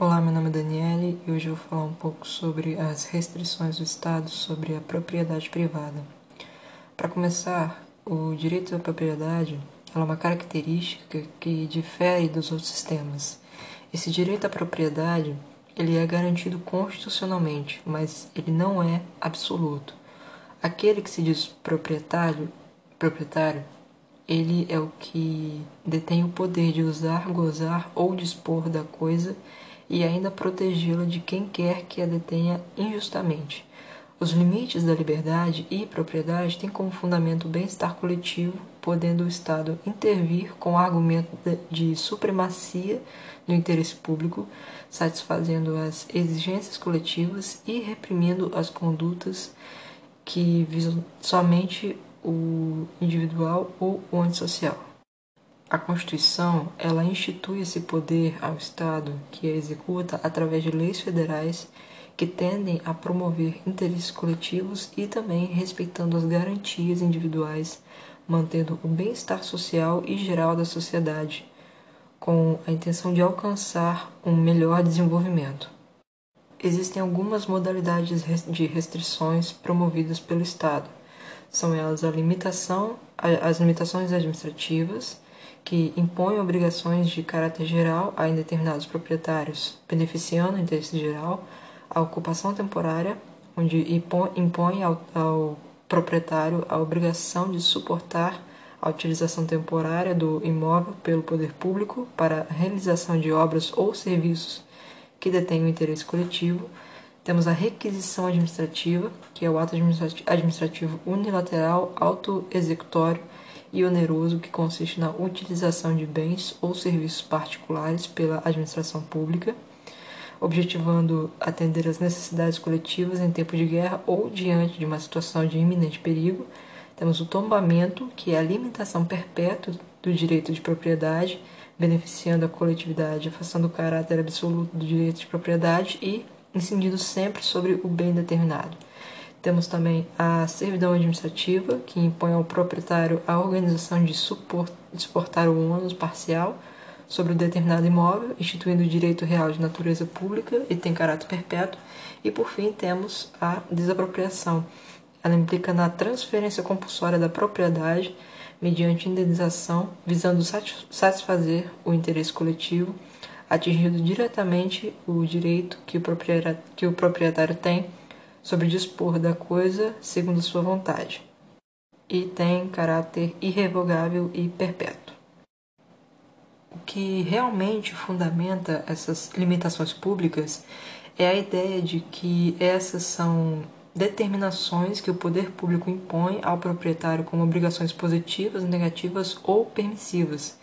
Olá, meu nome é Daniele e hoje eu vou falar um pouco sobre as restrições do Estado sobre a propriedade privada. Para começar, o direito à propriedade é uma característica que difere dos outros sistemas. Esse direito à propriedade ele é garantido constitucionalmente, mas ele não é absoluto. Aquele que se diz proprietário, proprietário, ele é o que detém o poder de usar, gozar ou dispor da coisa e ainda protegê-la de quem quer que a detenha injustamente. Os limites da liberdade e propriedade têm como fundamento o bem-estar coletivo, podendo o Estado intervir com o argumento de supremacia do interesse público, satisfazendo as exigências coletivas e reprimindo as condutas que visam somente o individual ou o antissocial. A Constituição, ela institui esse poder ao Estado, que a executa através de leis federais que tendem a promover interesses coletivos e também respeitando as garantias individuais, mantendo o bem-estar social e geral da sociedade, com a intenção de alcançar um melhor desenvolvimento. Existem algumas modalidades de restrições promovidas pelo Estado. São elas a limitação, as limitações administrativas, que impõe obrigações de caráter geral a indeterminados proprietários, beneficiando o interesse geral, a ocupação temporária, onde impõe ao, ao proprietário a obrigação de suportar a utilização temporária do imóvel pelo poder público para a realização de obras ou serviços que detêm o interesse coletivo. Temos a requisição administrativa, que é o ato administrativo unilateral autoexecutório e oneroso que consiste na utilização de bens ou serviços particulares pela administração pública, objetivando atender às necessidades coletivas em tempo de guerra ou diante de uma situação de iminente perigo. Temos o tombamento, que é a limitação perpétua do direito de propriedade, beneficiando a coletividade, afastando o caráter absoluto do direito de propriedade e incidindo sempre sobre o bem determinado. Temos também a servidão administrativa, que impõe ao proprietário a organização de suportar o ônus parcial sobre o determinado imóvel, instituindo o direito real de natureza pública e tem caráter perpétuo. E por fim, temos a desapropriação. Ela implica na transferência compulsória da propriedade mediante indenização, visando satisfazer o interesse coletivo, atingindo diretamente o direito que o proprietário tem sobre dispor da coisa segundo sua vontade, e tem caráter irrevogável e perpétuo. O que realmente fundamenta essas limitações públicas é a ideia de que essas são determinações que o poder público impõe ao proprietário como obrigações positivas, negativas ou permissivas,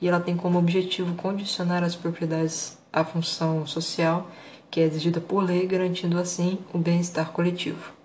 e ela tem como objetivo condicionar as propriedades à função social que é exigida por lei, garantindo assim o bem-estar coletivo.